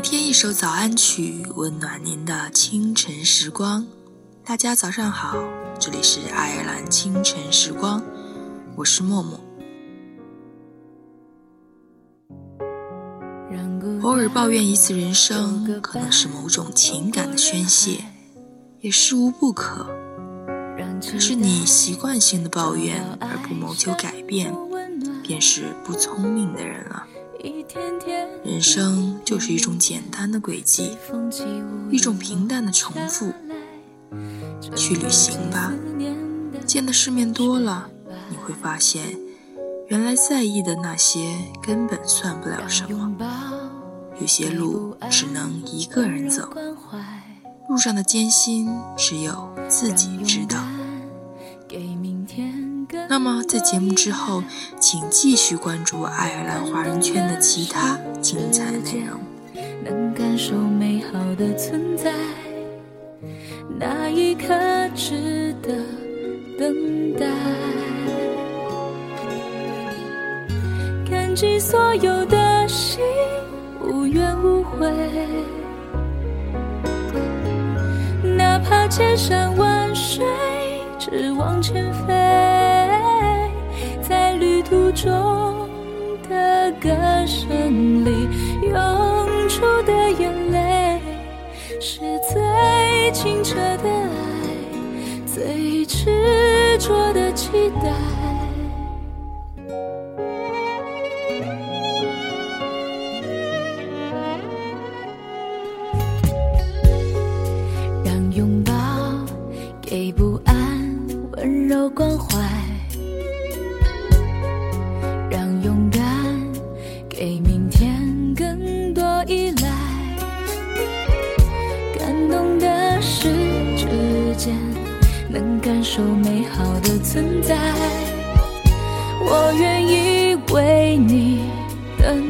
每天一首早安曲，温暖您的清晨时光。大家早上好，这里是爱尔兰清晨时光，我是默默。偶尔抱怨一次人生，可能是某种情感的宣泄，也是无不可。可是你习惯性的抱怨而不谋求改变，便是不聪明的人了。人生就是一种简单的轨迹，一种平淡的重复。去旅行吧，见的世面多了，你会发现，原来在意的那些根本算不了什么。有些路只能一个人走，路上的艰辛只有自己知道。那么，在节目之后，请继续关注爱尔兰华人圈的其他精彩内容。能感受美好的存在，那一刻值得等待。感激所有的心，无怨无悔，哪怕千山万水，只往前飞。途中的歌声里涌出的眼泪，是最清澈的爱，最执着的期待。间能感受美好的存在，我愿意为你等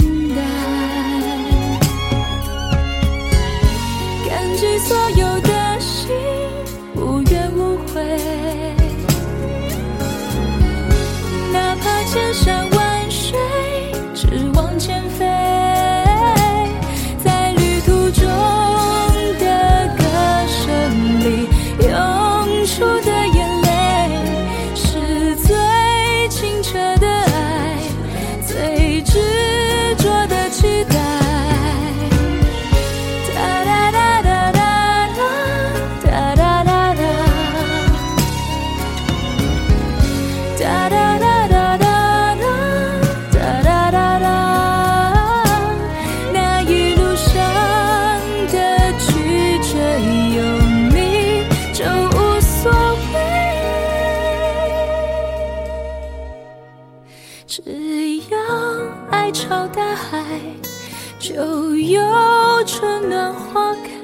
只要爱潮大海，就有春暖花开。